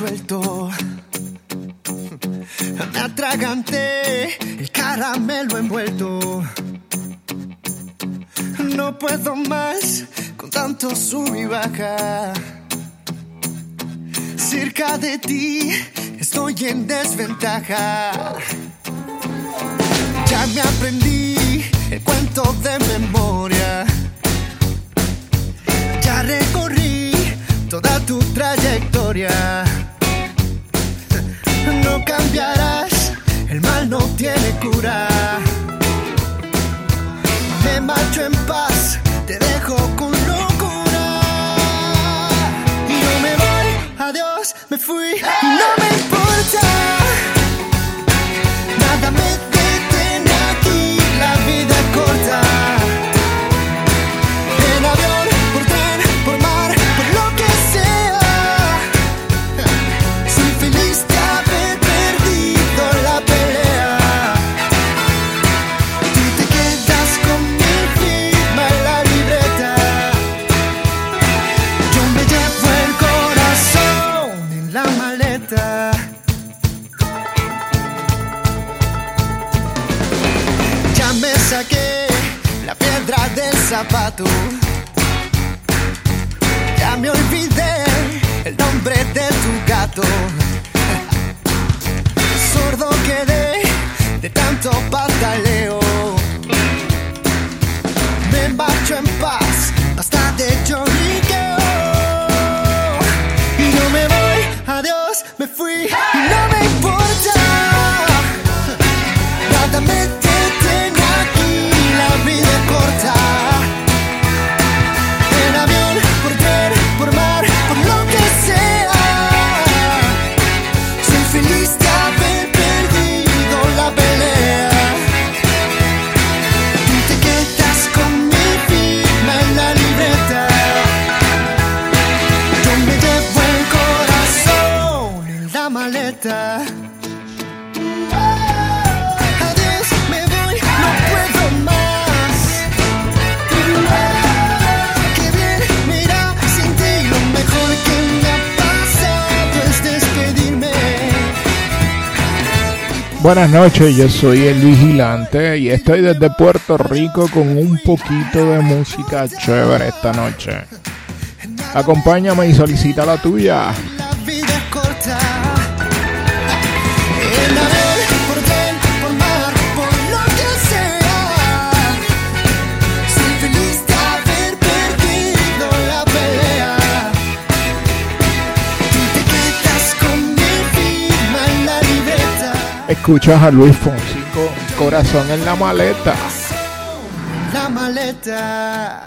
suelto. Me atraganté el caramelo envuelto. No puedo más con tanto sub y baja. Cerca de ti estoy en desventaja. Ya me aprendí el cuento de memoria. Ya recorrí toda tu trayectoria. No cambiarás, el mal no tiene cura. Me marcho en paz, te dejo con locura. Y no me voy, adiós, me fui, no me importa. Ya me olvidé el nombre de tu gato. Sordo quedé de Buenas noches, yo soy el vigilante y estoy desde Puerto Rico con un poquito de música chévere esta noche. Acompáñame y solicita la tuya. Escuchas a Luis Fonsi con Corazón en la maleta. La maleta.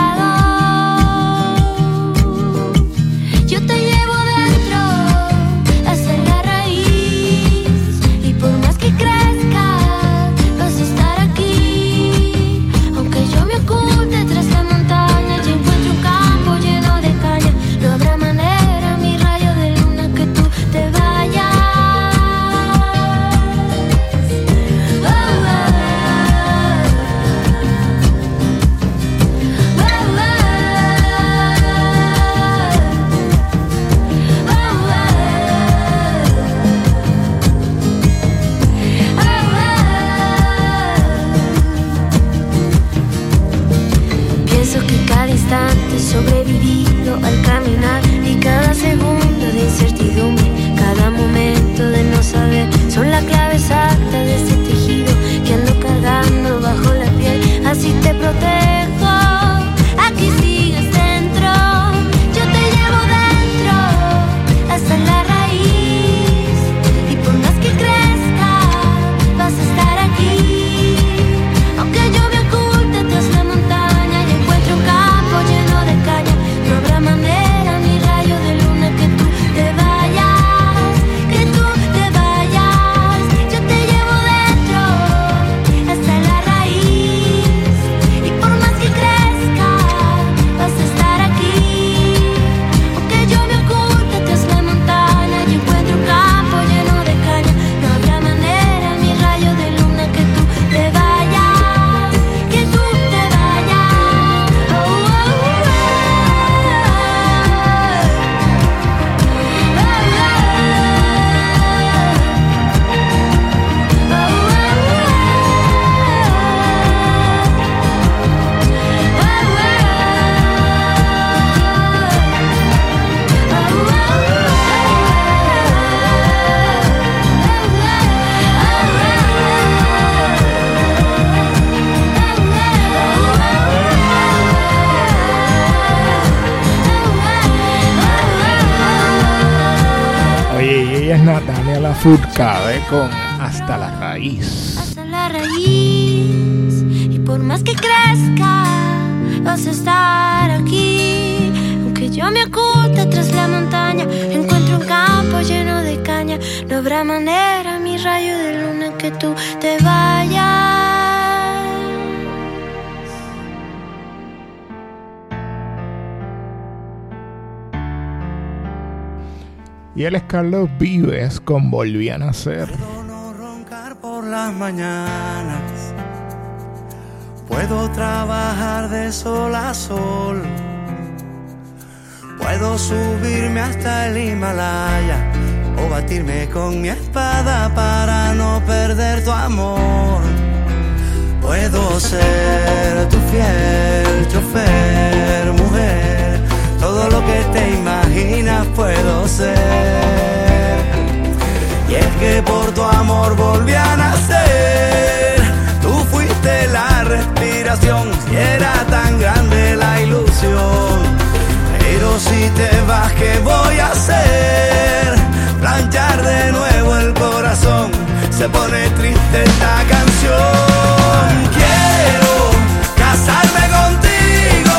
Y él es Vives con Volví a Nacer. Puedo no roncar por las mañanas. Puedo trabajar de sol a sol. Puedo subirme hasta el Himalaya o batirme con mi espada para no perder tu amor. Puedo ser tu fiel chofer. Todo lo que te imaginas puedo ser. Y es que por tu amor volví a nacer. Tú fuiste la respiración y era tan grande la ilusión. Pero si te vas, ¿qué voy a hacer? Planchar de nuevo el corazón. Se pone triste esta canción. Quiero casarme contigo,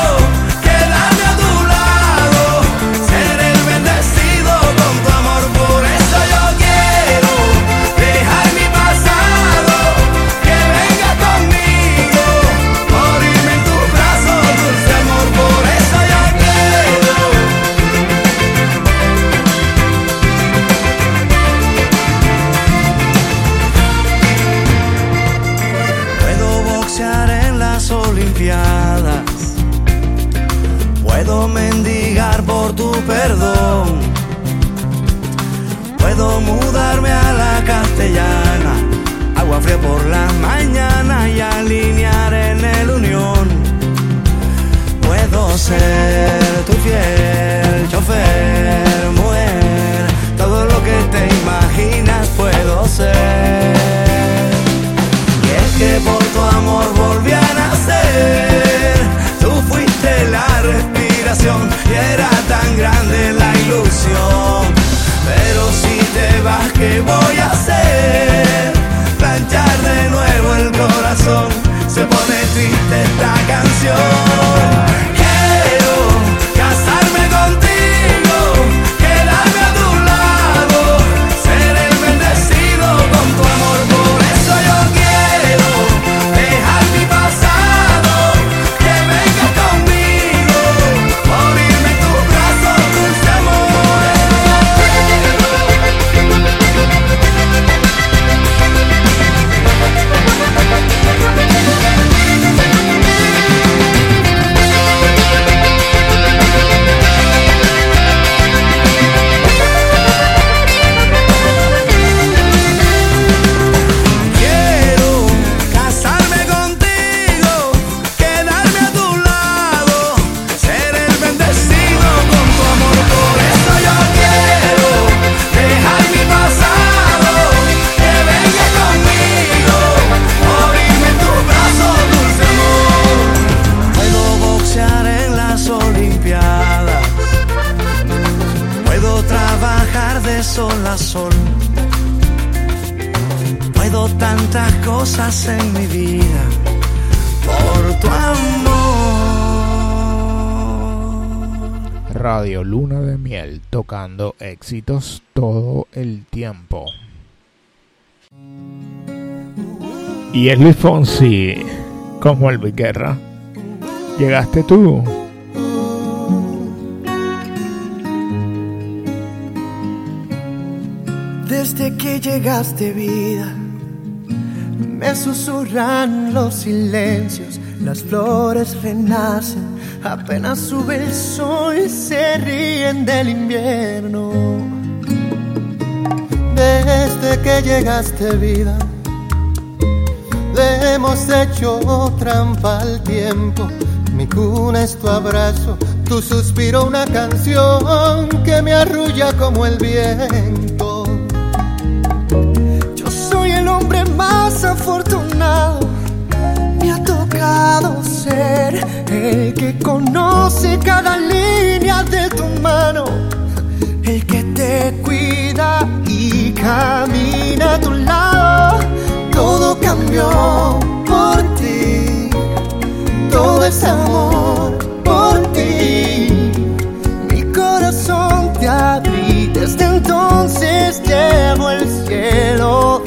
Mendigar por tu perdón. Puedo mudarme a la castellana. Agua fría por la mañana y alinear en el unión. Puedo ser tu fiel chofer, mujer. Todo lo que te imaginas puedo ser. Y es que por tu amor volví a nacer. Tú fuiste la y era tan grande la ilusión. Pero si te vas, ¿qué voy a hacer? Planchar de nuevo el corazón. Se pone triste esta canción. Radio Luna de Miel tocando éxitos todo el tiempo. Y es Luis Fonsi con Juan Luis Guerra. Llegaste tú. Desde que llegaste vida, me susurran los silencios, las flores renacen, apenas sube el sol se ríen del invierno. Desde que llegaste vida, le hemos hecho trampa al tiempo. Mi cuna es tu abrazo, tu suspiro una canción que me arrulla como el viento. Yo soy el hombre más afortunado. Ser el que conoce cada línea de tu mano, el que te cuida y camina a tu lado. Todo cambió por ti, todo es amor por ti. Mi corazón te abrí, desde entonces llevo el cielo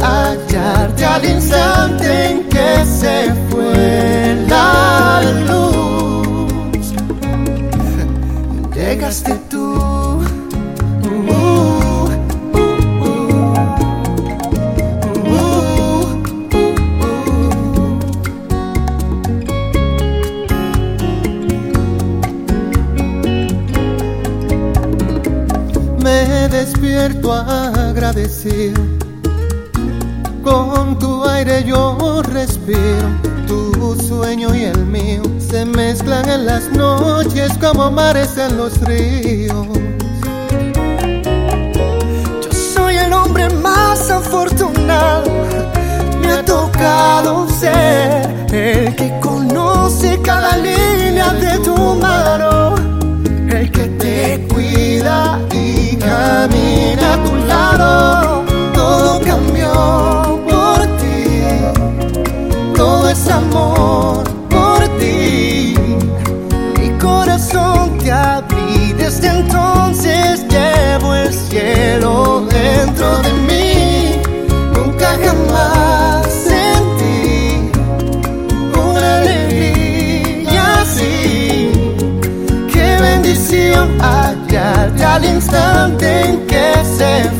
hallarte al instante en que se fue la luz. Llegaste tú. Me despierto agradecido. Con tu aire yo respiro, tu sueño y el mío se mezclan en las noches como mares en los ríos. Yo soy el hombre más afortunado, me ha tocado ser el que conoce cada línea de tu mano el que te cuida y camina a tu lado. Todo cambió amor por ti. Mi corazón te abrí, desde entonces llevo el cielo dentro de mí. Nunca jamás sentí una alegría así. Qué bendición hallarte al instante en que se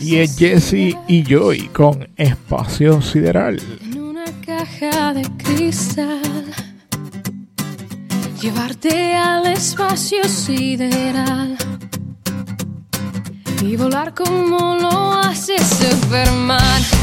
Y es Jesse y Joy con Espacio Sideral. en una caja de cristal. Llevarte al espacio sideral. Y volar como lo hace Superman.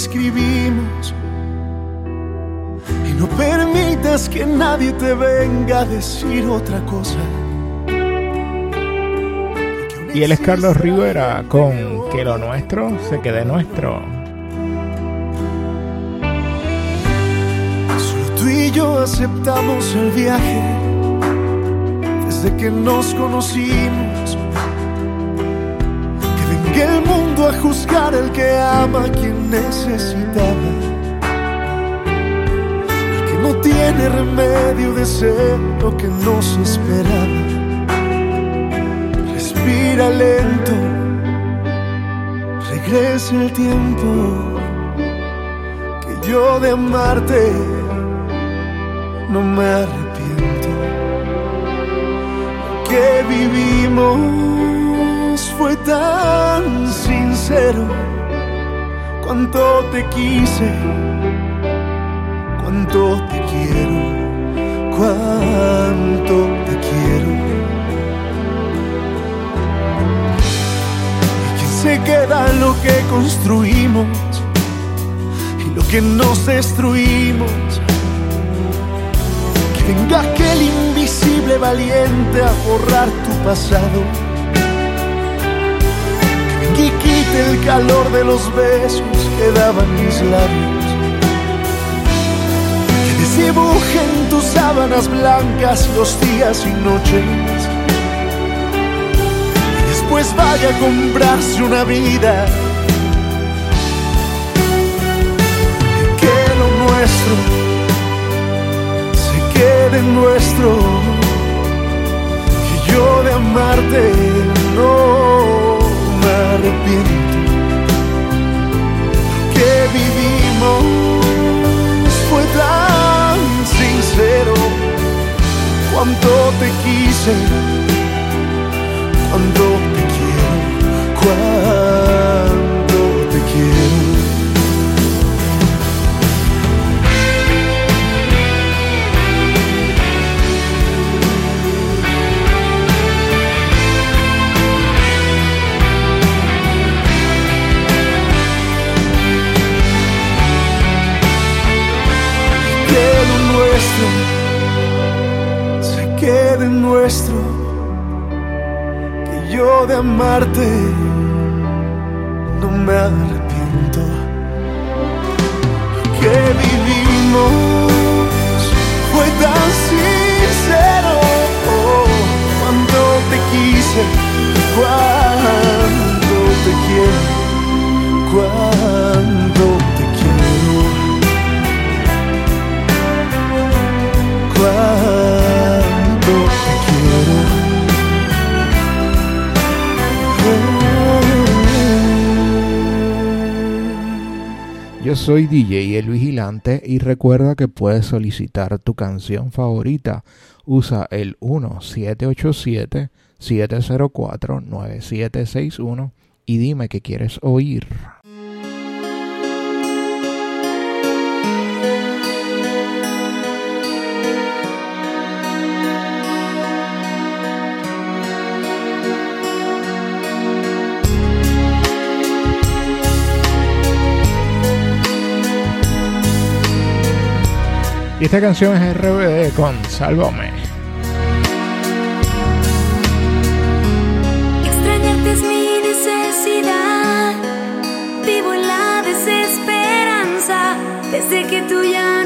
Escribimos. Y no permitas que nadie te venga a decir otra cosa. Y él es Carlos Rivera con Que lo nuestro se quede nuestro. Solo tú y yo aceptamos el viaje desde que nos conocimos. El mundo a juzgar el que ama a quien necesitaba. El que no tiene remedio de ser lo que nos esperaba. Respira lento, regresa el tiempo que yo de amarte no me arrepiento. Que vivimos tan sincero, cuánto te quise, cuánto te quiero, cuánto te quiero. se queda lo que construimos y lo que nos destruimos. Que venga aquel invisible valiente a borrar tu pasado. Y el calor de los besos que daban mis labios. Que desdibuje en tus sábanas blancas los días y noches pues vaya a comprarse una vida. Que lo nuestro se quede nuestro. Que yo de amarte arrepiento. Que vivimos fue tan sincero. Cuánto te quise, cuánto se quede nuestro yo de amarte no me arrepiento. Que vivimos fue tan sincero. cuando te quise, cuando te quiero, cuando soy DJ El Vigilante y recuerda que puedes solicitar tu canción favorita. Usa el 1787-704-9761 y dime qué quieres oír. Y esta canción es RBD con Sálvame. Extrañarte es mi necesidad. Vivo en la desesperanza desde que tú ya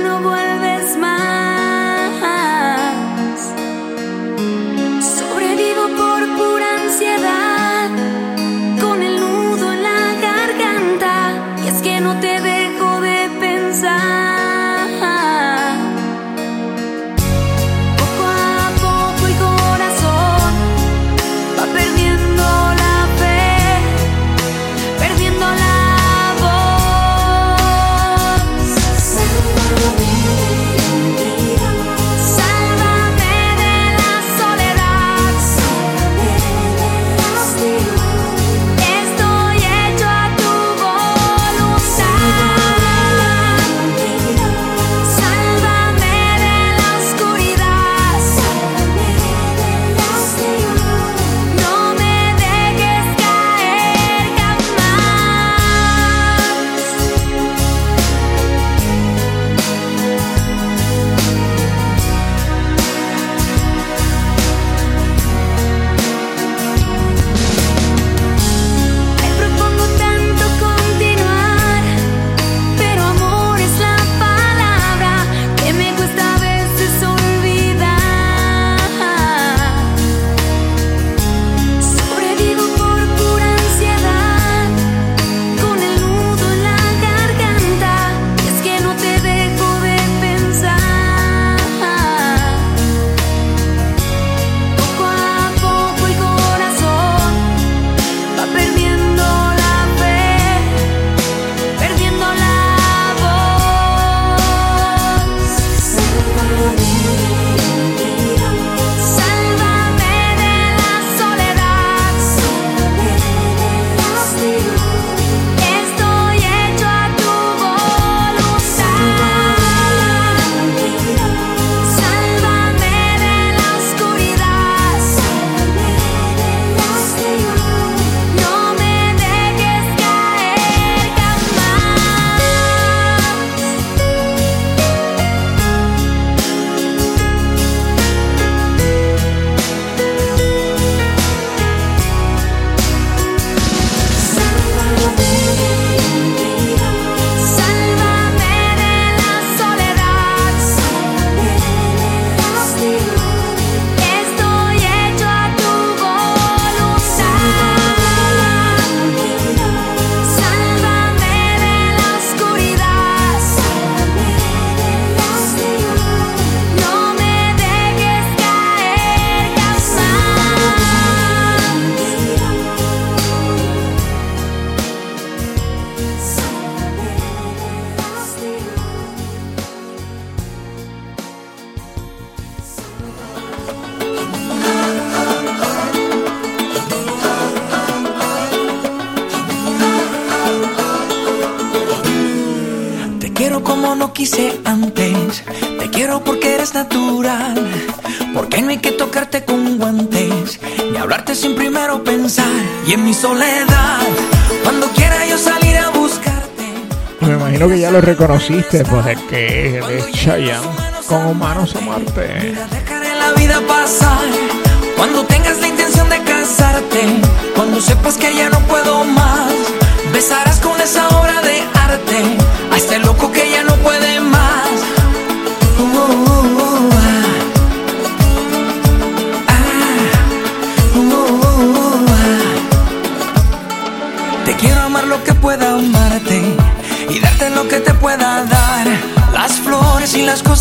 Y en mi soledad, cuando quiera yo salir a buscarte. Me imagino que ya lo reconociste, pues es que es Chayanne con Humanos a Marte. Dejaré la vida pasar. Cuando tengas la intención de casarte. Cuando sepas que ya no puedo más. Besarás con esa obra de arte. A este loco que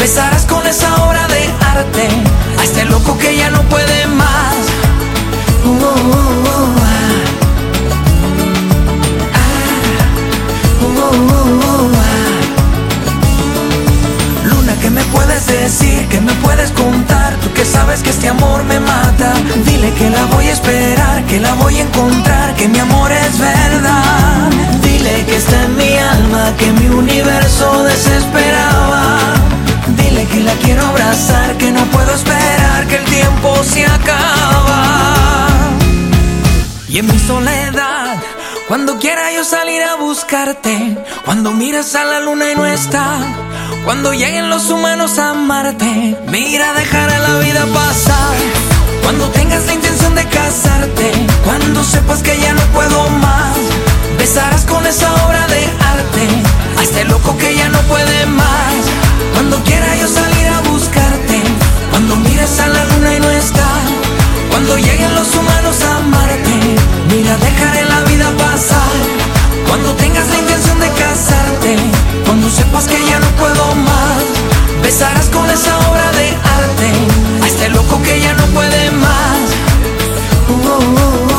besarás con esa obra de arte a este loco que ya no puede más. Luna, ¿qué me puedes decir? ¿Qué me puedes contar? Tú que sabes que este amor me mata. Dile que la voy a esperar, que la voy a encontrar, que mi amor es verdad. Dile que está en mi alma, que mi universo desesperaba. Que la quiero abrazar, que no puedo esperar, que el tiempo se acaba. Y en mi soledad, cuando quiera yo salir a buscarte, cuando miras a la luna y no está, cuando lleguen los humanos a amarte, mira, dejaré la vida pasar. Cuando tengas la intención de casarte, cuando sepas que ya no puedo más, besarás con esa obra de arte a este loco que ya no puede más. Cuando quiera yo a cuando mires a la luna y no está, cuando lleguen los humanos a amarte, mira, dejaré la vida pasar. Cuando tengas la intención de casarte, cuando sepas que ya no puedo más, besarás con esa obra de arte. A este loco que ya no puede más. Uh, uh,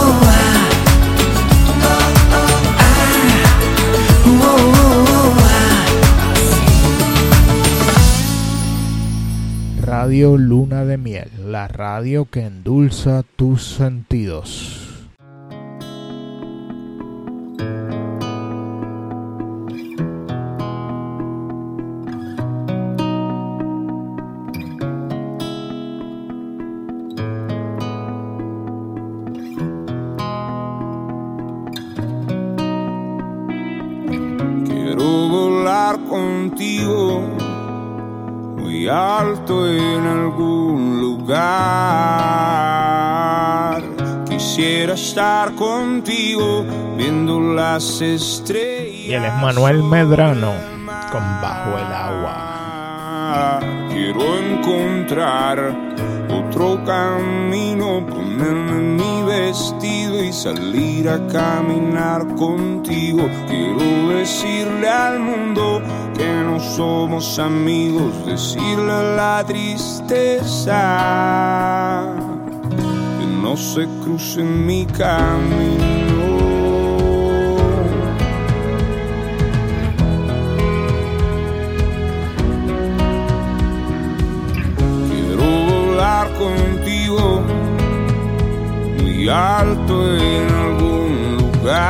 Radio Luna de Miel, la radio que endulza tus sentidos. Estar contigo viendo las estrellas. Y él es Manuel Medrano con Bajo el Agua. Quiero encontrar otro camino, ponerme mi vestido y salir a caminar contigo. Quiero decirle al mundo que no somos amigos, decirle a la tristeza no se cruce mi camino. Quiero volar contigo muy alto en algún lugar.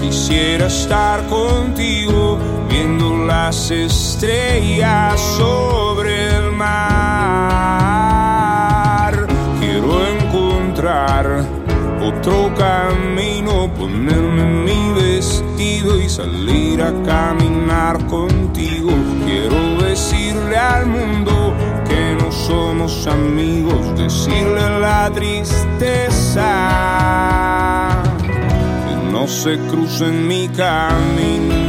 Quisiera estar contigo viendo las estrellas sobre el mar. Otro camino, ponerme mi vestido y salir a caminar contigo. Quiero decirle al mundo que no somos amigos, decirle la tristeza que no se cruce en mi camino.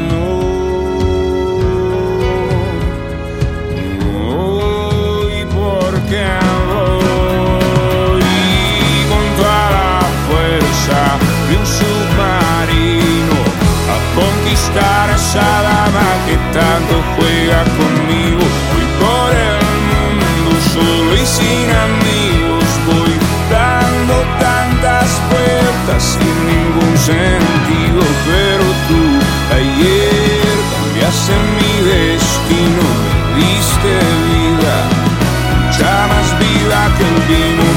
De un submarino a conquistar a esa dama que tanto juega conmigo. Voy por el mundo solo y sin amigos. Voy dando tantas vueltas sin ningún sentido, pero tú ayer cambiaste mi destino, me diste vida, mucha más vida que el vino,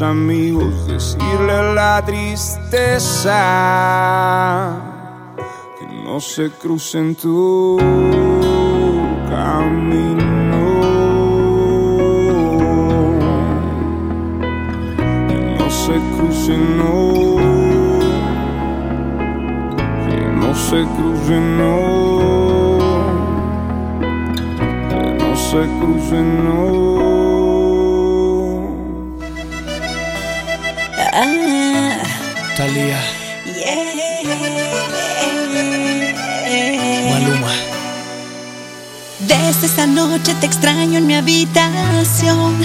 amigos, decirle la tristeza que no se cruce en tu camino que no se cruce, no, que no se cruce, no, que no se cruce, no. Esta noche te extraño en mi habitación.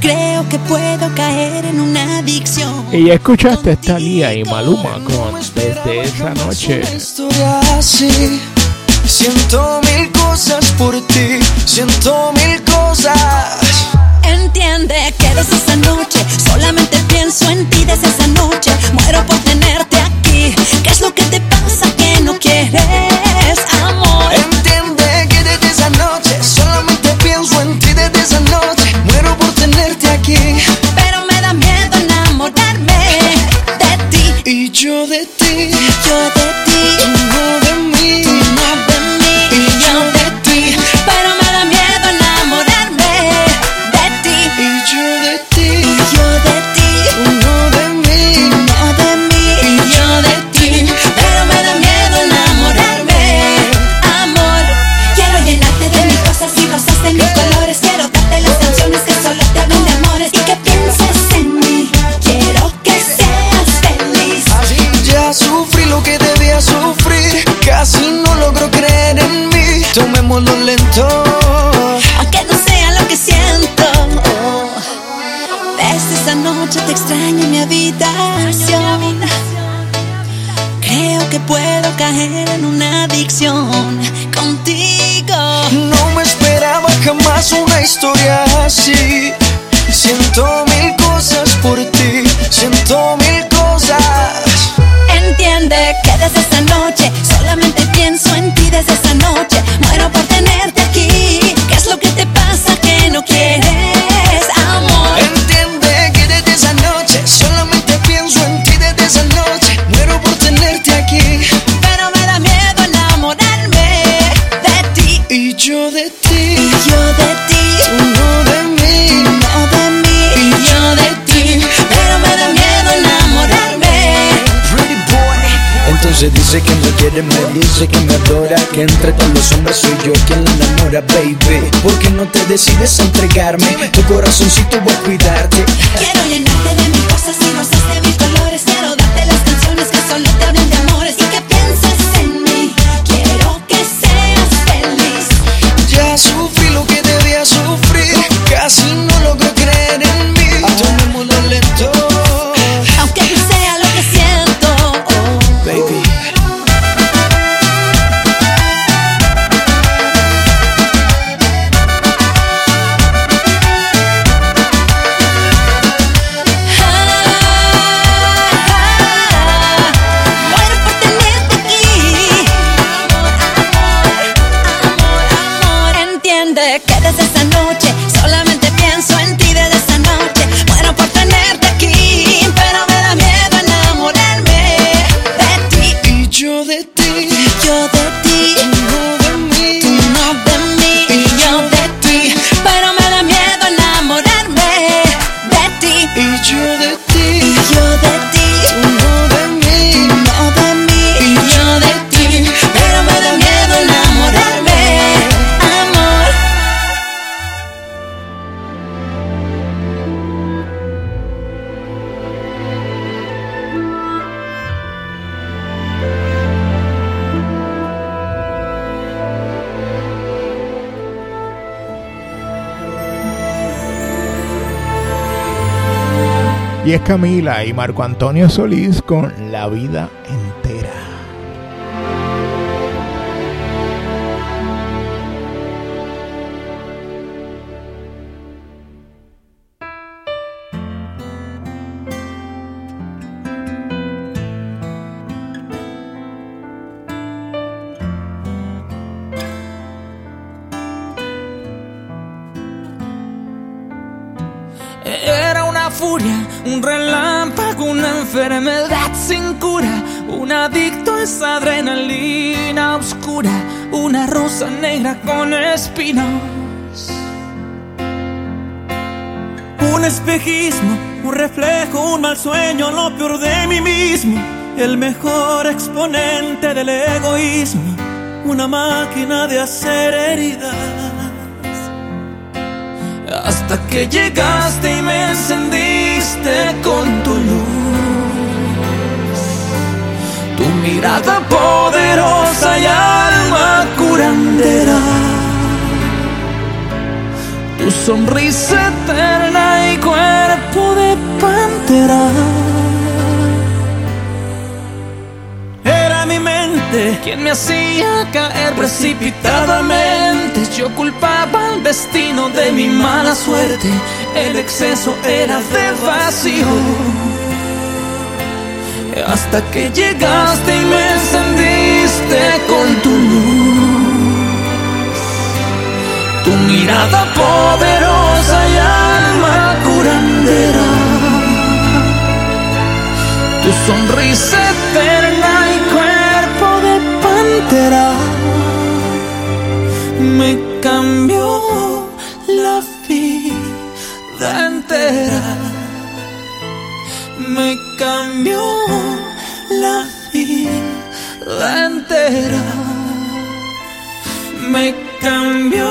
Creo que puedo caer en una adicción. Y ya escuchaste esta Lía y Maluma con Desde esa noche. historia así. Siento mil cosas por ti, siento mil cosas. Entiende que desde esa noche solamente pienso en ti desde esa noche. Muero por tenerte aquí. ¿Qué es lo que me dice que me adora Que entre todos los hombres soy yo quien la enamora, baby ¿Por qué no te decides a entregarme? Tu corazoncito voy a cuidarte Quiero llenarte de mis Camila y Marco Antonio Solís con La vida entera. Rosa con espinos. Un espejismo, un reflejo, un mal sueño, lo peor de mí mismo. El mejor exponente del egoísmo, una máquina de hacer heridas. Hasta que llegaste y me encendiste con tu luz. Mirada poderosa y alma curandera. Tu sonrisa eterna y cuerpo de pantera. Era mi mente quien me hacía caer precipitadamente. Yo culpaba al destino de mi mala suerte. El exceso era de vacío. Hasta que llegaste y me encendiste con tu luz. Tu mirada poderosa y alma curandera. Tu sonrisa eterna y cuerpo de pantera me cambió la vida entera. Me cambió la vida entera. Me cambió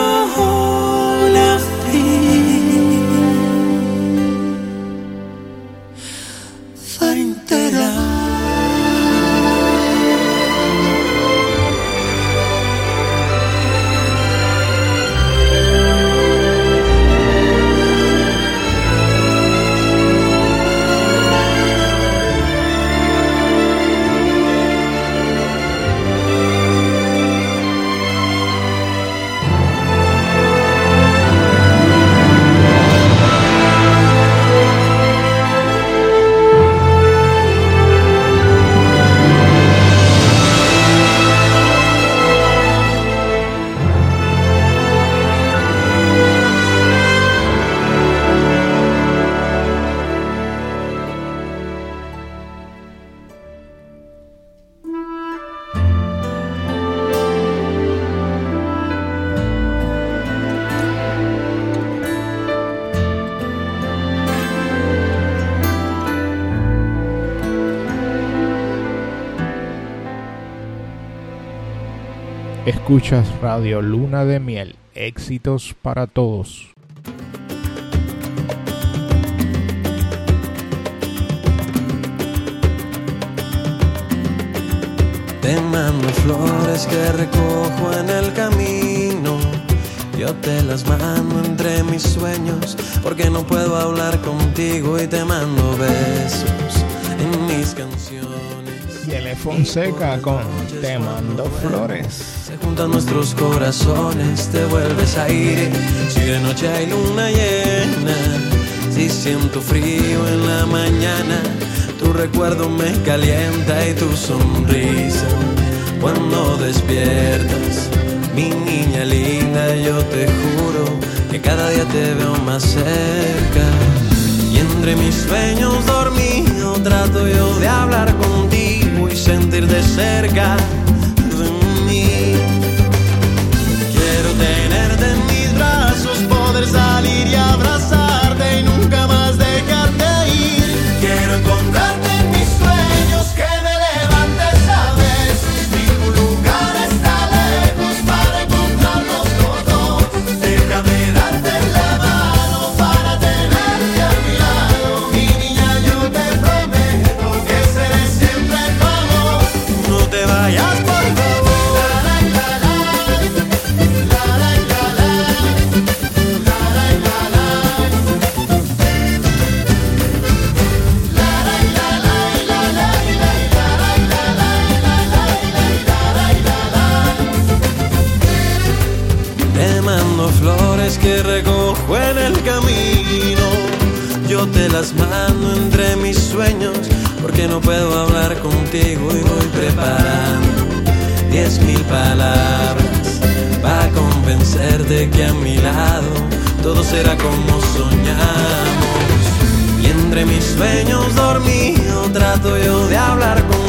Escuchas Radio Luna de Miel. Éxitos para todos. Te mando flores que recojo en el camino. Yo te las mando entre mis sueños porque no puedo hablar contigo y te mando besos en mis canciones. Y el Fonseca con Te mando flores. Se juntan nuestros corazones, te vuelves aire. Si de noche hay luna llena, si siento frío en la mañana, tu recuerdo me calienta y tu sonrisa. Cuando despiertas, mi niña linda, yo te juro que cada día te veo más cerca. Y entre mis sueños dormido trato yo de hablar contigo y sentir de cerca entre mis sueños porque no puedo hablar contigo y voy preparando diez mil palabras para convencerte que a mi lado todo será como soñamos. Y entre mis sueños dormido trato yo de hablar contigo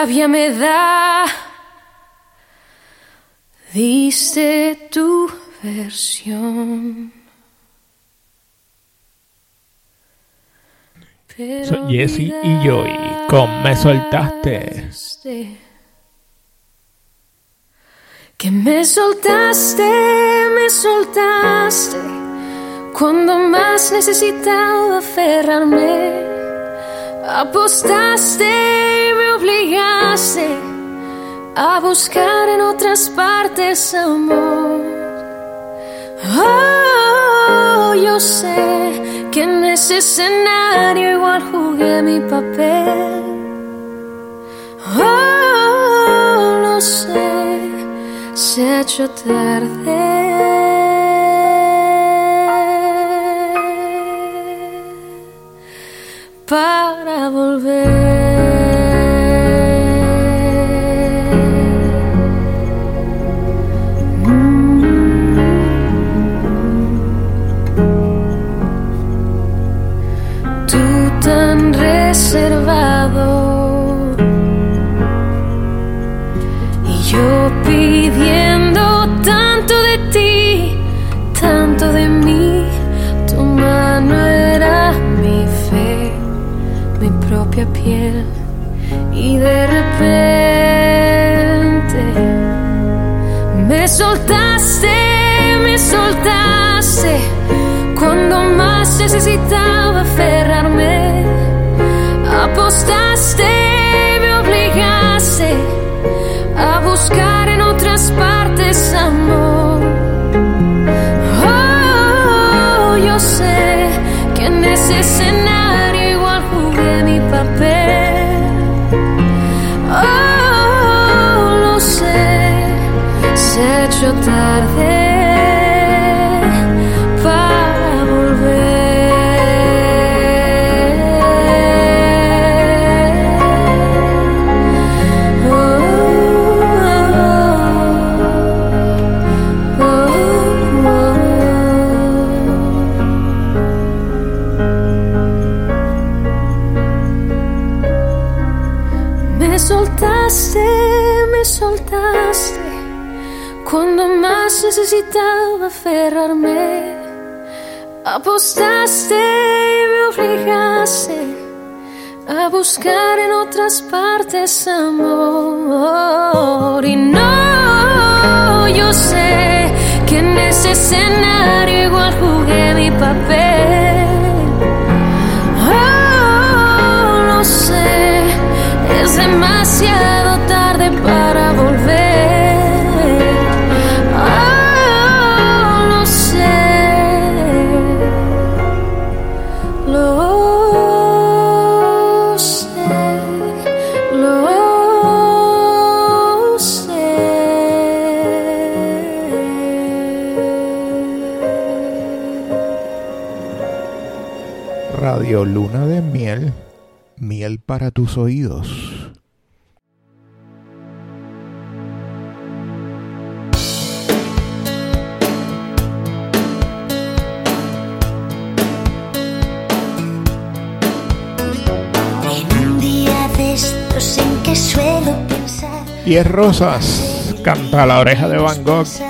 Rabia me da. Diste tu versión. Soy Jesse y Joy con Me Soltaste. Que me soltaste, me soltaste cuando más necesitaba aferrarme. Apostaste a buscar en otras partes amor. Oh, yo sé que en ese escenario igual jugué mi papel. Oh, lo sé, se ha hecho tarde para volver. Piel y de repente me soltaste, me soltaste cuando más necesitaba aferrarme. Apostaste y me obligaste a buscar en otras partes amor. Y no, yo sé que en ese escenario igual jugué mi papel. Oh, lo sé, es demasiado para tus oídos. En un día de estos en que suelo pensar. Y es Rosas, canta la oreja de Van Gogh.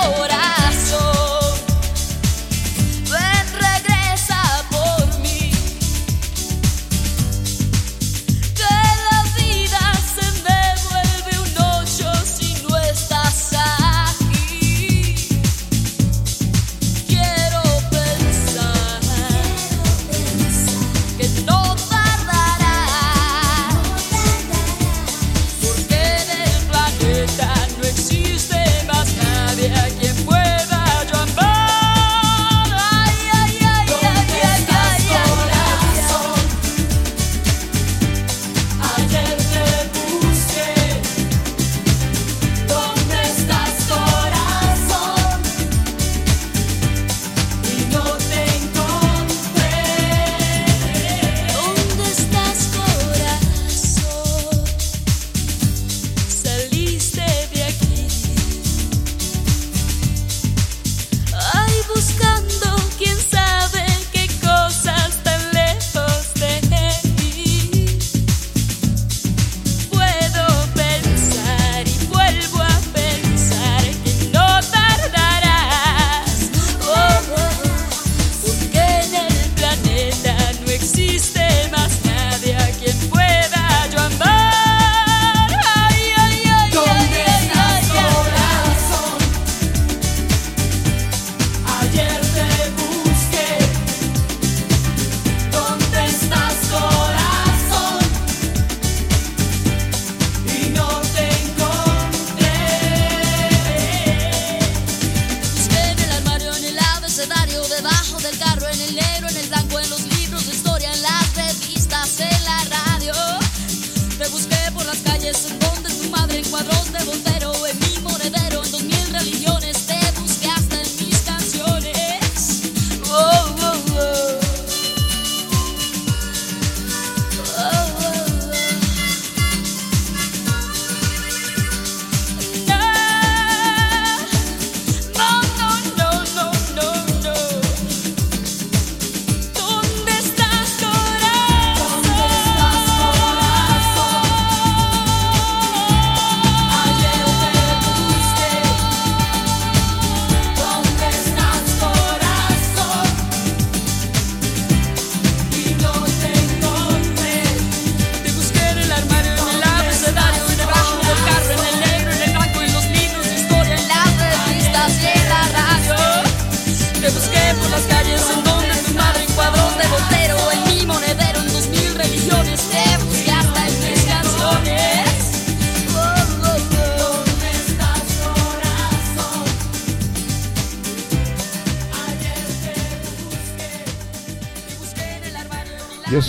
chorar.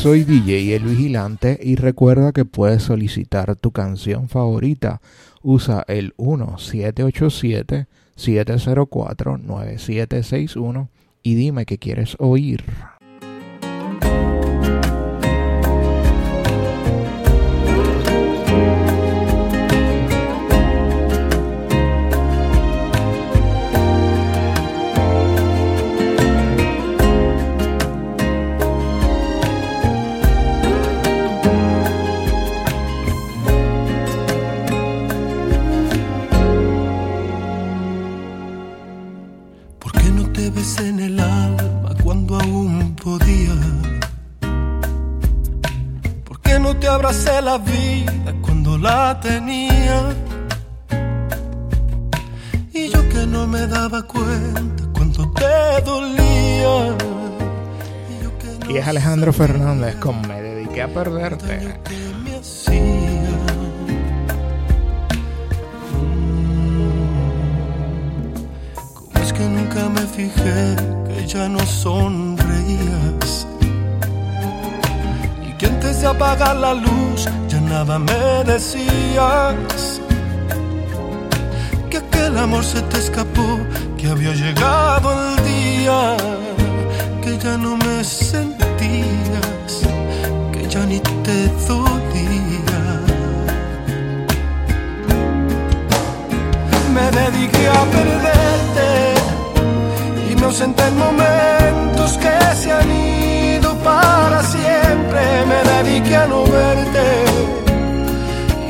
Soy DJ El Vigilante y recuerda que puedes solicitar tu canción favorita. Usa el 1787 704 9761 y dime qué quieres oír. y es Alejandro Fernández con Me dediqué a perderte. Como es que nunca me fijé que ya no sonreías y que antes de apagar la luz ya nada me decías que aquel amor se te escapó, que había llegado el día, que ya no me sentía ni te dolía. Me dediqué a perderte y me ausenté en momentos que se han ido para siempre. Me dediqué a no verte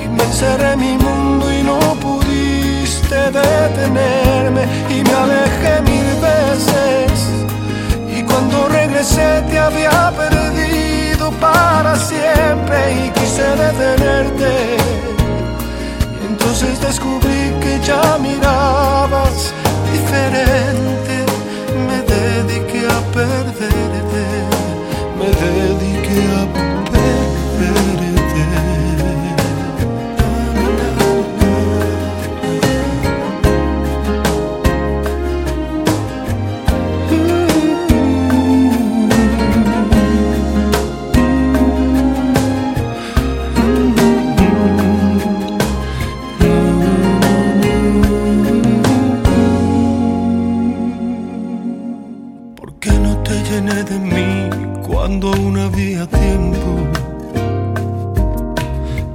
y me encerré en mi mundo y no pudiste detenerme y me alejé mil veces. Y cuando regresé te había perdido para siempre y quise detenerte. Entonces descubrí que ya mirabas diferente. Me dediqué a perderte. Me dediqué a cuando aún había tiempo?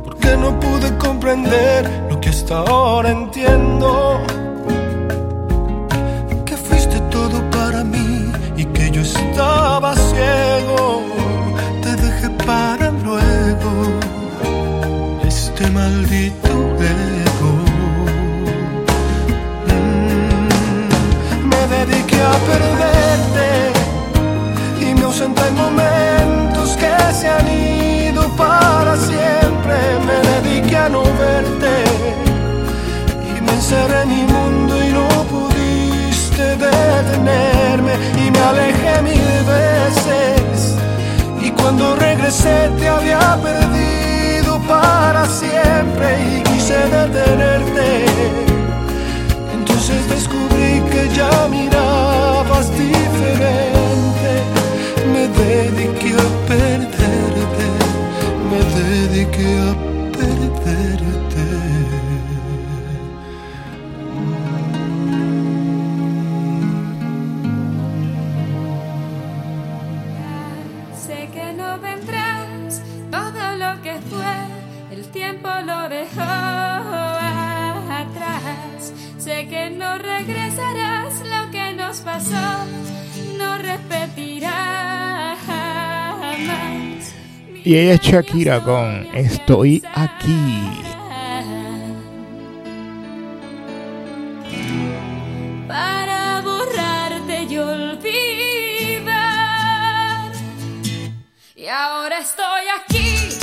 ¿Por qué no pude comprender lo que hasta ahora entiendo? Que fuiste todo para mí y que yo estaba ciego. Te dejé para luego este maldito ego. Me dediqué a perderte se han ido para siempre. Me dediqué a no verte y me encerré en mi mundo y no pudiste detenerme y me alejé mil veces. Y cuando regresé te había perdido para siempre y quise detenerte. Entonces descubrí que ya mirabas dediqué a perderte, me dediqué a perderte. Sé que no vendrás, todo lo que fue, el tiempo lo dejó atrás. Sé que no regresarás, lo que nos pasó Y ella es Shakira con Estoy aquí. Para borrarte y olvidar. Y ahora estoy aquí,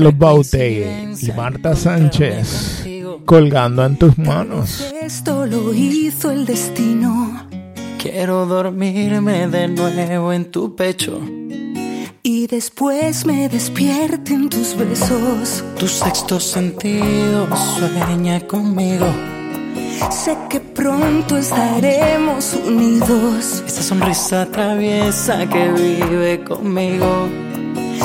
Carlos Baute y Marta Sánchez colgando en tus manos. Esto lo hizo el destino. Quiero dormirme de nuevo en tu pecho. Y después me despierten tus besos. Tu sexto sentido sueña conmigo. Sé que pronto estaremos unidos. Esa sonrisa traviesa que vive conmigo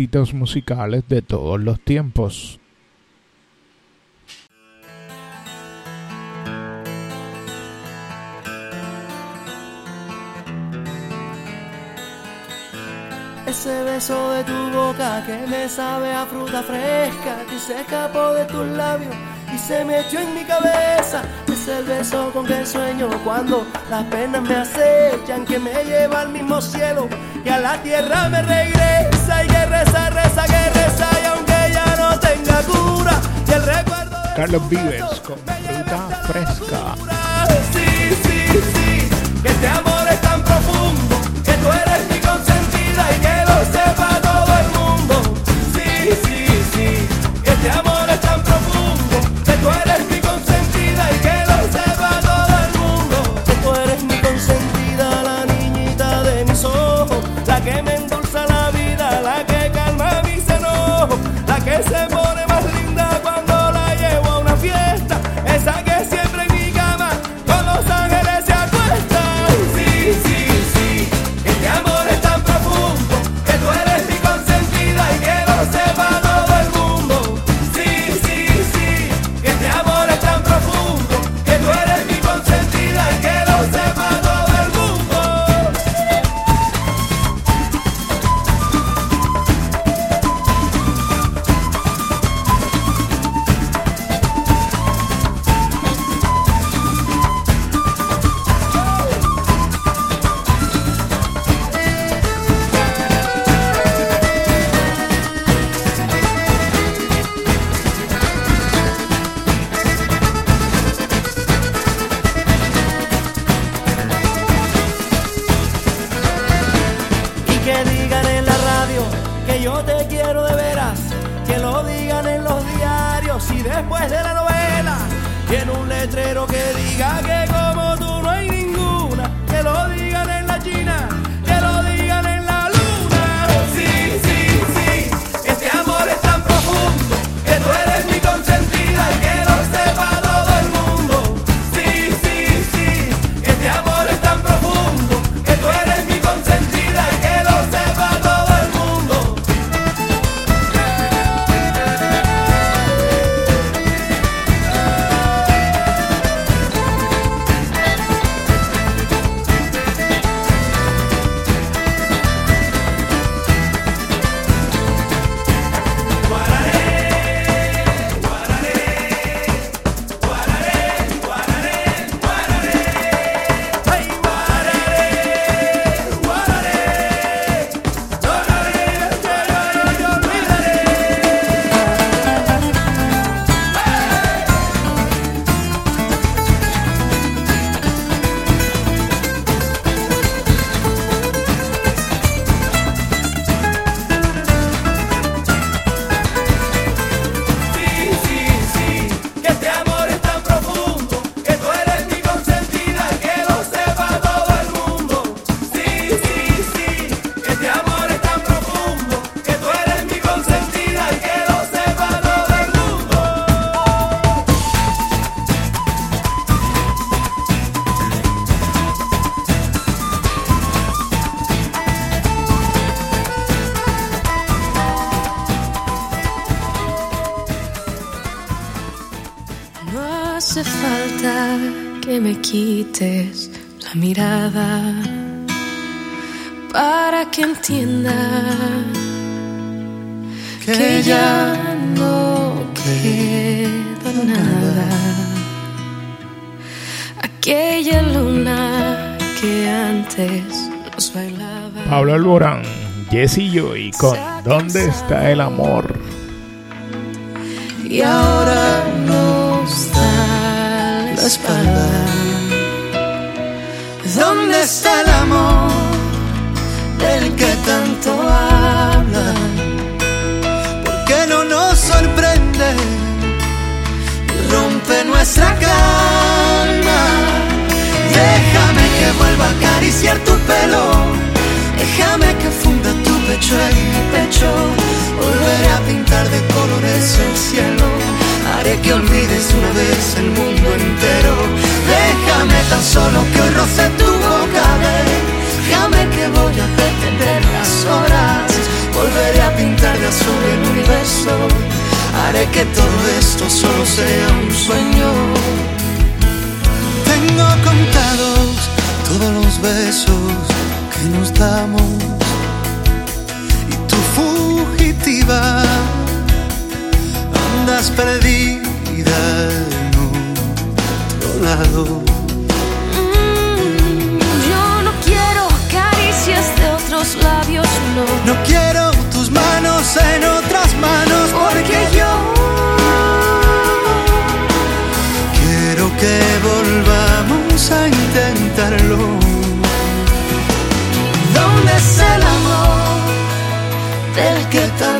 éxitos musicales de todos los tiempos. Ese beso de tu boca que me sabe a fruta fresca que se escapó de tus labios y se me echó en mi cabeza. Es el beso con que sueño cuando las penas me acechan, que me lleva al mismo cielo y a la tierra me regresa y aunque no tenga cura, y el recuerdo de Carlos Vives con fruta fresca. Sí, sí, sí. Que me quites la mirada para que entienda que ya no queda nada. Aquella luna que antes nos bailaba. Pablo Alborán, Jesse Joy con ¿Dónde está el amor? y ahora la espalda. ¿Dónde está el amor del que tanto hablan? ¿Por qué no nos sorprende rompe nuestra calma? Déjame que vuelva a acariciar tu pelo, déjame que funda tu pecho en mi pecho. Volveré a pintar de colores el cielo, haré que olvides una vez el mundo entero. Déjame tan solo que hoy roce tu boca, déjame que voy a detener las horas. Volveré a pintar de azul el universo, haré que todo esto solo sea un sueño. Tengo contados todos los besos que nos damos y tu fugitiva andas perdida en otro lado. Yo no quiero caricias de otros labios, no. No quiero tus manos en otras manos porque yo quiero que volvamos a intentarlo. ¿Dónde está el amor del que tanto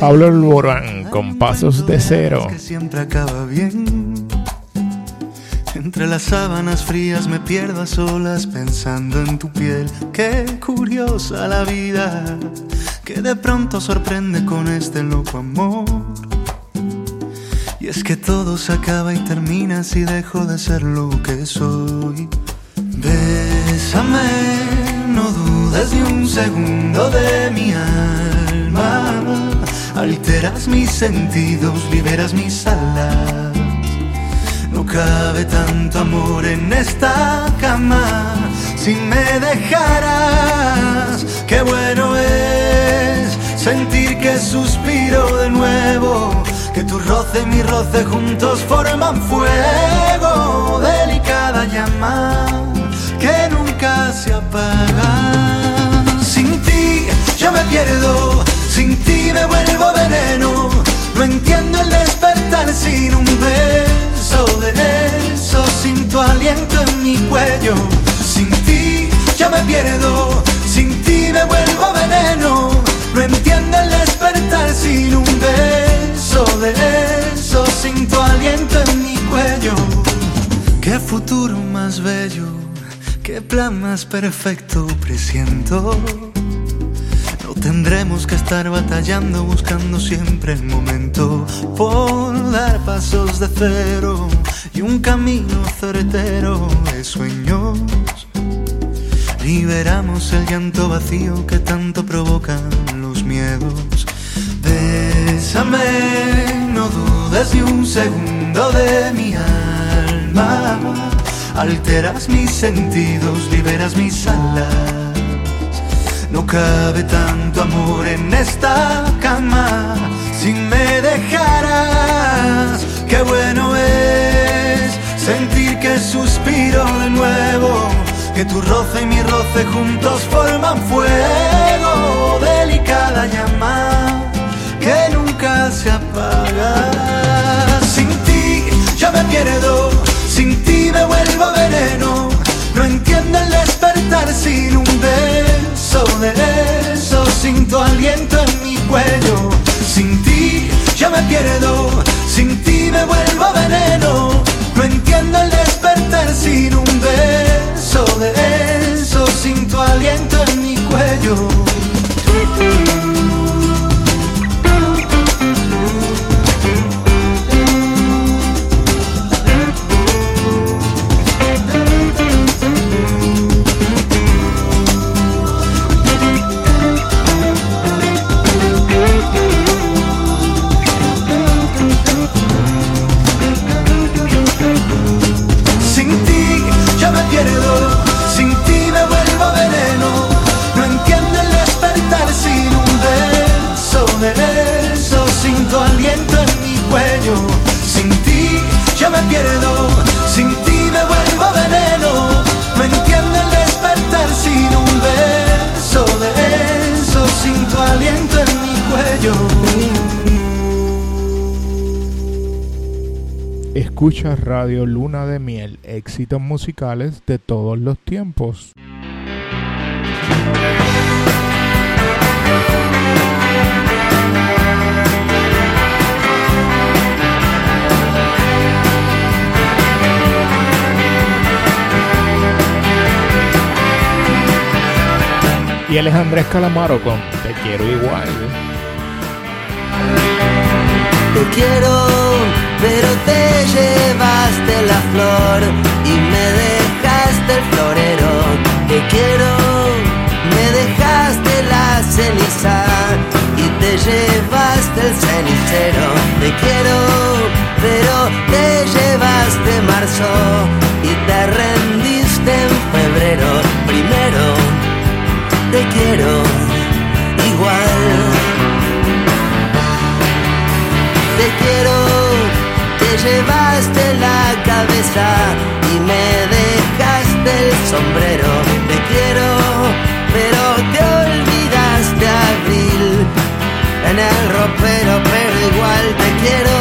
Pablo Alborán con pasos de cero. que siempre acaba bien. Entre las sábanas frías me pierdo a solas pensando en tu piel. Qué curiosa la vida que de pronto sorprende con este loco amor. Y es que todo se acaba y termina si dejo de ser lo que soy. Bésame, no dudes ni un segundo de mi alma. Alteras mis sentidos, liberas mis alas. No cabe tanto amor en esta cama si me dejaras. Qué bueno es sentir que suspiro de nuevo, que tu roce y mi roce juntos forman fuego, delicada llama que nunca se apaga. Sin ti yo me pierdo, sin ti me vuelvo veneno. No entiendo el despertar sin un beso de eso, sin tu aliento en mi cuello. Sin ti yo me pierdo, sin ti me vuelvo veneno. No entiendo el despertar sin un beso de eso, sin tu aliento en mi cuello. Qué futuro más bello, qué plan más perfecto presiento. Tendremos que estar batallando, buscando siempre el momento por dar pasos de cero y un camino certero de sueños. Liberamos el llanto vacío que tanto provocan los miedos. Bésame, no dudes ni un segundo de mi alma. Alteras mis sentidos, liberas mis alas. No cabe tanto amor en esta cama si me dejaras. Qué bueno es sentir que suspiro de nuevo, que tu roce y mi roce juntos forman fuego, delicada llama que nunca se apaga. Sin ti yo me pierdo, sin ti me vuelvo veneno. No entiendo el despertar sin un beso de eso, sin tu aliento en mi cuello. Sin ti yo me pierdo, sin ti me vuelvo veneno. No entiendo el despertar sin un beso de eso, sin tu aliento en mi cuello. Escucha Radio Luna de Miel, éxitos musicales de todos los tiempos. Y él es Calamaro con Te quiero igual. Te quiero, pero te llevaste la flor y me dejaste el florero. Te quiero, me dejaste la ceniza y te llevaste el cenicero. Te quiero, pero te llevaste marzo y te rendiste en febrero. Primero, te quiero igual. Te quiero, llevaste la cabeza y me dejaste el sombrero. Te quiero, pero te olvidaste abril en el ropero, pero igual te quiero.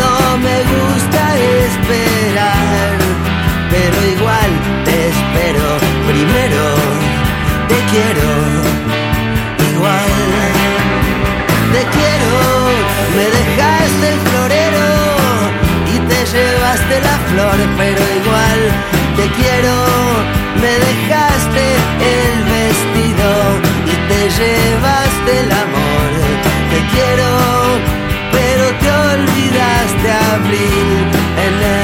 No me gusta esperar, pero igual te espero. Primero, te quiero igual. Me llevaste la flor, pero igual te quiero. Me dejaste el vestido y te llevaste el amor. Te quiero, pero te olvidaste abril en el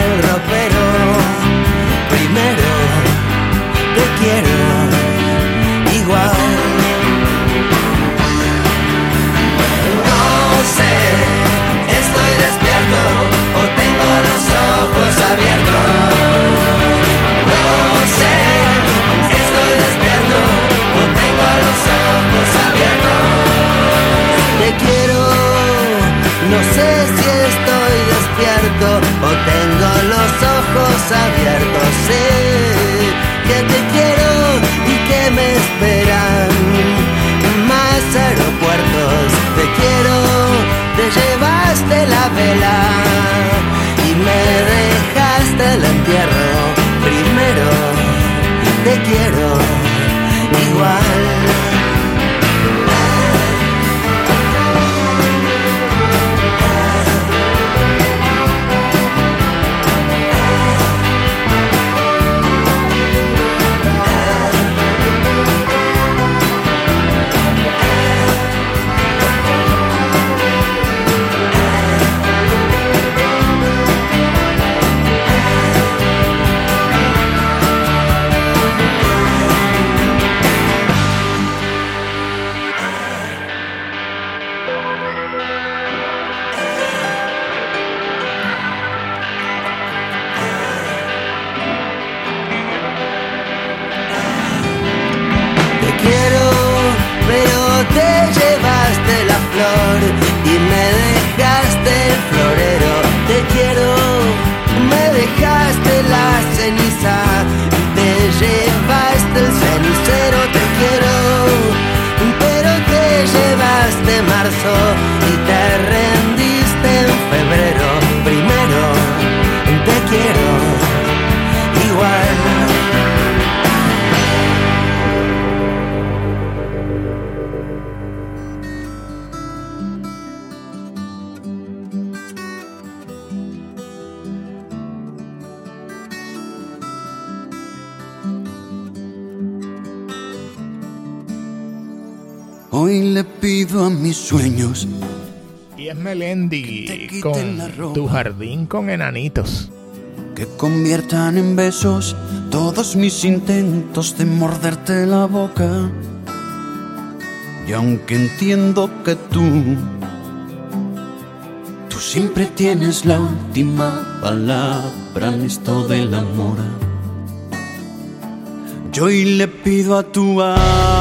llevaste la vela y me dejaste el entierro. Primero te quiero flor y sueños Y es Melendi con ropa. tu jardín con enanitos. que conviertan en besos todos mis intentos de morderte la boca. Y aunque entiendo que tú, tú siempre tienes la última palabra en esto del amor. Yo hoy le pido a tu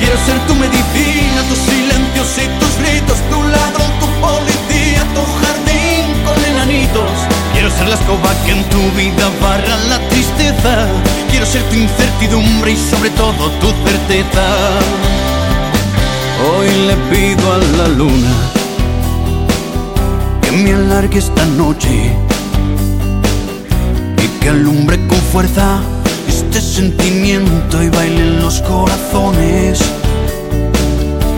Quiero ser tu medicina, tus silencios y tus gritos, tu ladrón, tu policía, tu jardín con enanitos. Quiero ser la escoba que en tu vida barra la tristeza. Quiero ser tu incertidumbre y sobre todo tu certeza. Hoy le pido a la luna que me alargue esta noche y que alumbre con fuerza este sentimiento y baile en los corazones.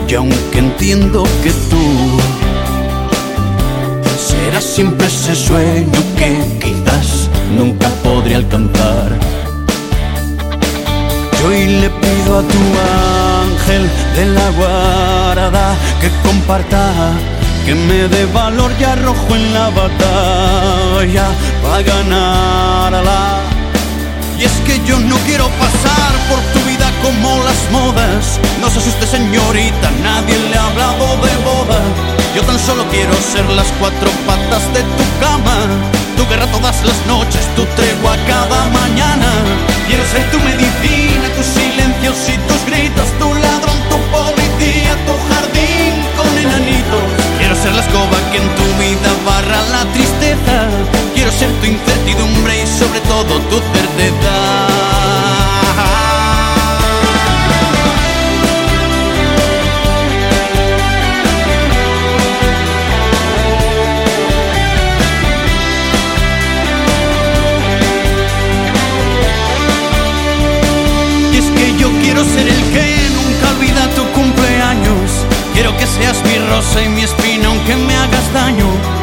Y aunque entiendo que tú serás siempre ese sueño que quizás nunca podré alcanzar. Yo hoy le pido a tu ángel de la guarda que comparta, que me dé valor y arrojo en la batalla para ganarla. Y es que yo no quiero pasar por tu vida como las modas. No se asuste señorita, nadie le ha hablado de boda. Yo tan solo quiero ser las cuatro patas de tu cama. Tu guerra todas las noches, tu tregua cada mañana. Quiero ser tu medicina, tus silencios y tus gritos, tu ladrón, tu policía, tu jardín con enanitos. Quiero ser la escoba que en tu vida barra la tristeza. Quiero ser tu incertidumbre tu certeza. Y es que yo quiero ser el que nunca olvida tu cumpleaños. Quiero que seas mi rosa y mi espina aunque me hagas daño.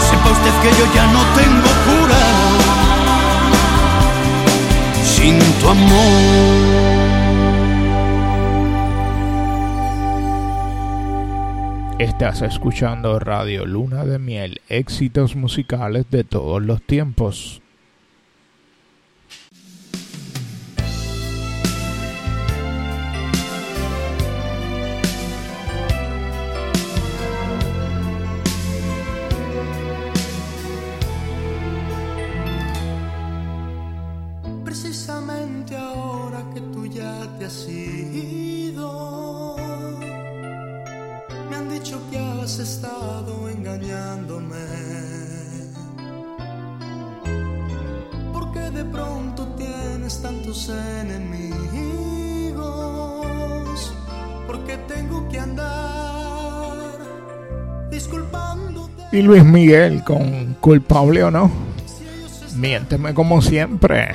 Sepa usted que yo ya no tengo cura sin tu amor. Estás escuchando Radio Luna de Miel, éxitos musicales de todos los tiempos. Luis Miguel con culpable o no. Miénteme como siempre.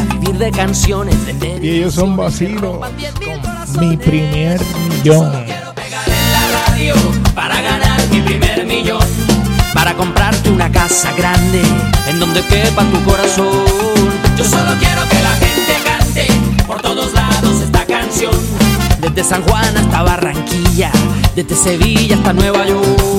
de canciones, de Y ellos son vacilos con mi primer millón. la radio para ganar mi primer millón. para comprarte una casa grande en donde quepa tu corazón. Yo solo quiero que la gente cante por todos lados esta canción. Desde San Juan hasta Barranquilla, desde Sevilla hasta Nueva York.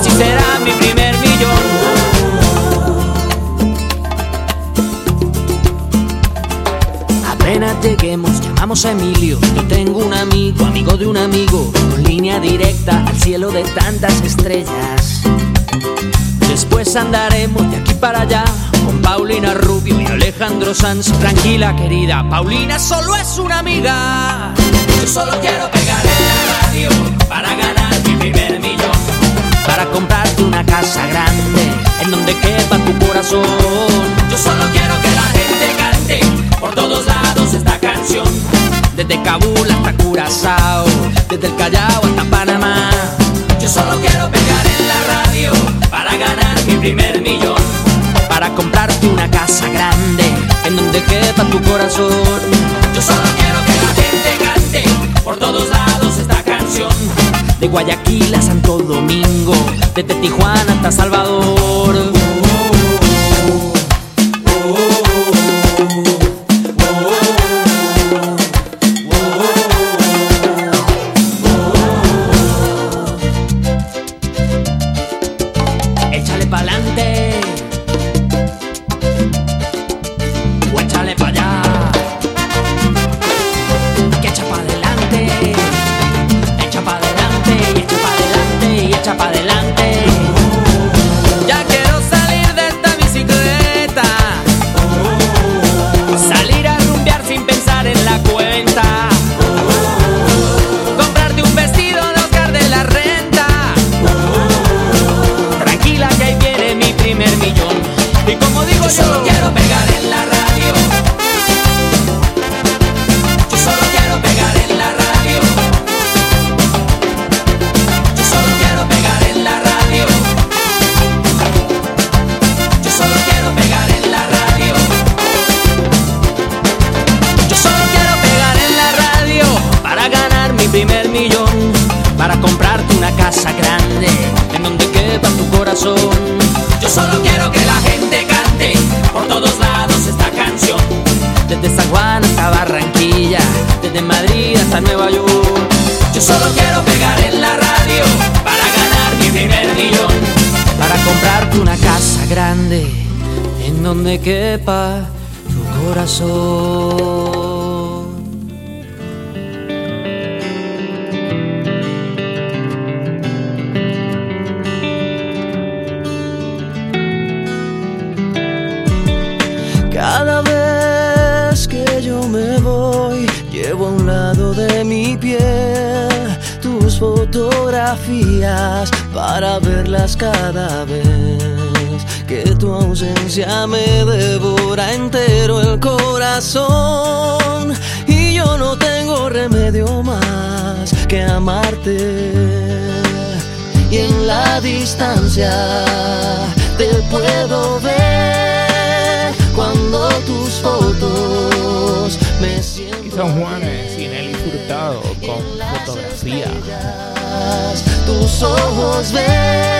Así será mi primer millón. Apenas lleguemos, llamamos a Emilio. Yo tengo un amigo, amigo de un amigo, con línea directa al cielo de tantas estrellas. Después andaremos de aquí para allá con Paulina Rubio y Alejandro Sanz. Tranquila, querida, Paulina solo es una amiga. Yo solo quiero pegar en la radio para ganar. Para comprarte una casa grande en donde quepa tu corazón. Yo solo quiero que la gente cante por todos lados esta canción. Desde Kabul hasta Curazao, desde el Callao hasta Panamá. Yo solo quiero pegar en la radio para ganar mi primer millón. Para comprarte una casa grande en donde quepa tu corazón. Yo solo quiero De Guayaquil a Santo Domingo, desde Tijuana hasta Salvador. Quepa tu corazón. Cada vez que yo me voy, llevo a un lado de mi piel tus fotografías para verlas cada vez que tu ausencia me devora entero el corazón. Y yo no tengo remedio más que amarte. Y en la distancia te puedo ver cuando tus fotos me siento Y San Juan es Sinelli Furtado con fotografía. tus ojos ver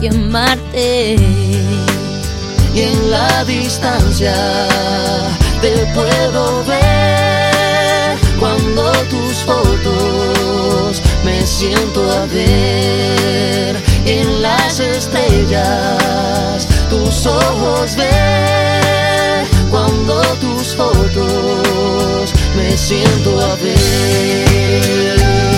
que amarte. Y en la distancia te puedo ver cuando tus fotos me siento a ver en las estrellas tus ojos ver cuando tus fotos me siento a ver.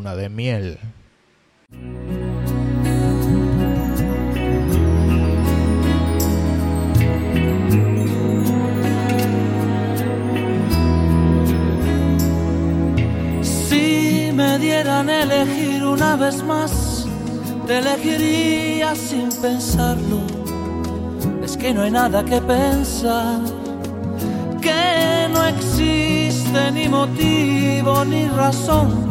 de Miel. Si me dieran elegir una vez más, te elegiría sin pensarlo. Es que no hay nada que pensar, que no existe ni motivo ni razón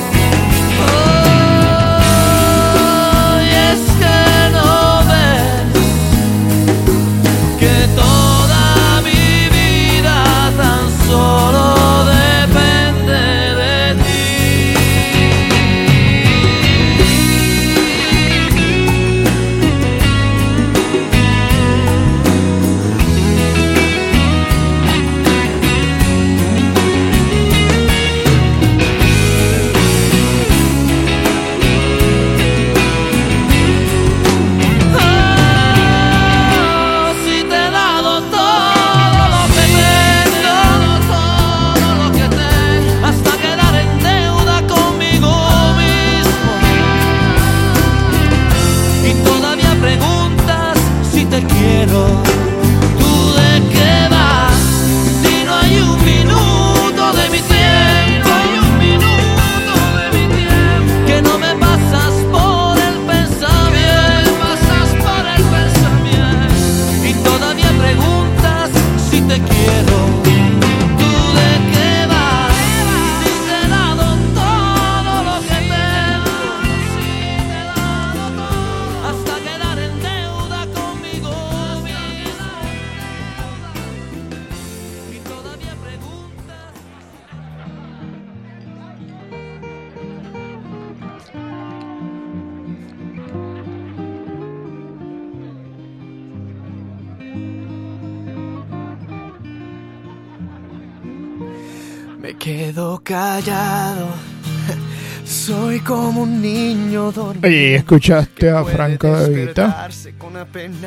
Oye, ¿escuchaste a Franco De Vita?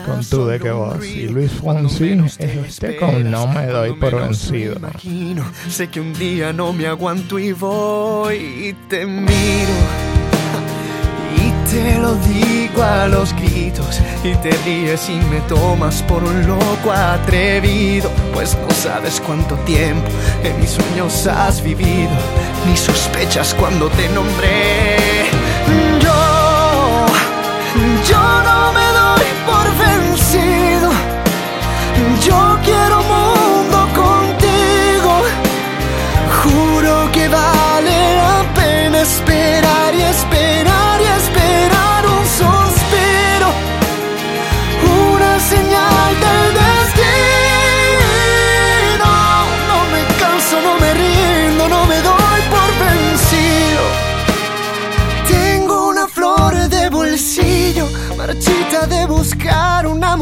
con tu de un vas. Y. Luis Fonsi es este con No me doy por vencido. imagino. Sé que un día no me aguanto y voy y te miro. Y te lo digo a los gritos. Y te ríes y me tomas por un loco atrevido. Pues no sabes cuánto tiempo en mis sueños has vivido. Ni sospechas cuando te nombré. Yo, yo no me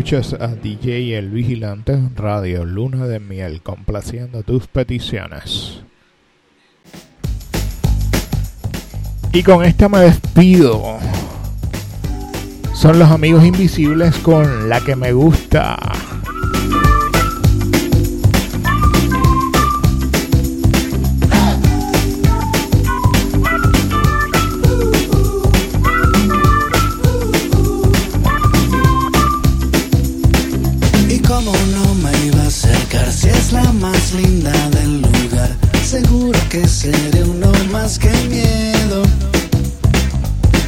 Escuchas a DJ El Vigilante Radio Luna de Miel complaciendo tus peticiones. Y con esta me despido. Son los amigos invisibles con la que me gusta.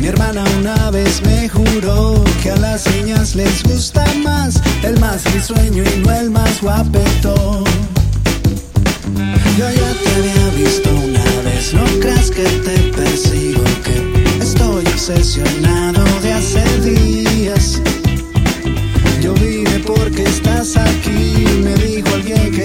Mi hermana una vez me juró que a las niñas les gusta más el más risueño y no el más guapetón. Yo ya te había visto una vez, no creas que te persigo, que estoy obsesionado de hace días. Yo vine porque estás aquí, me dijo alguien que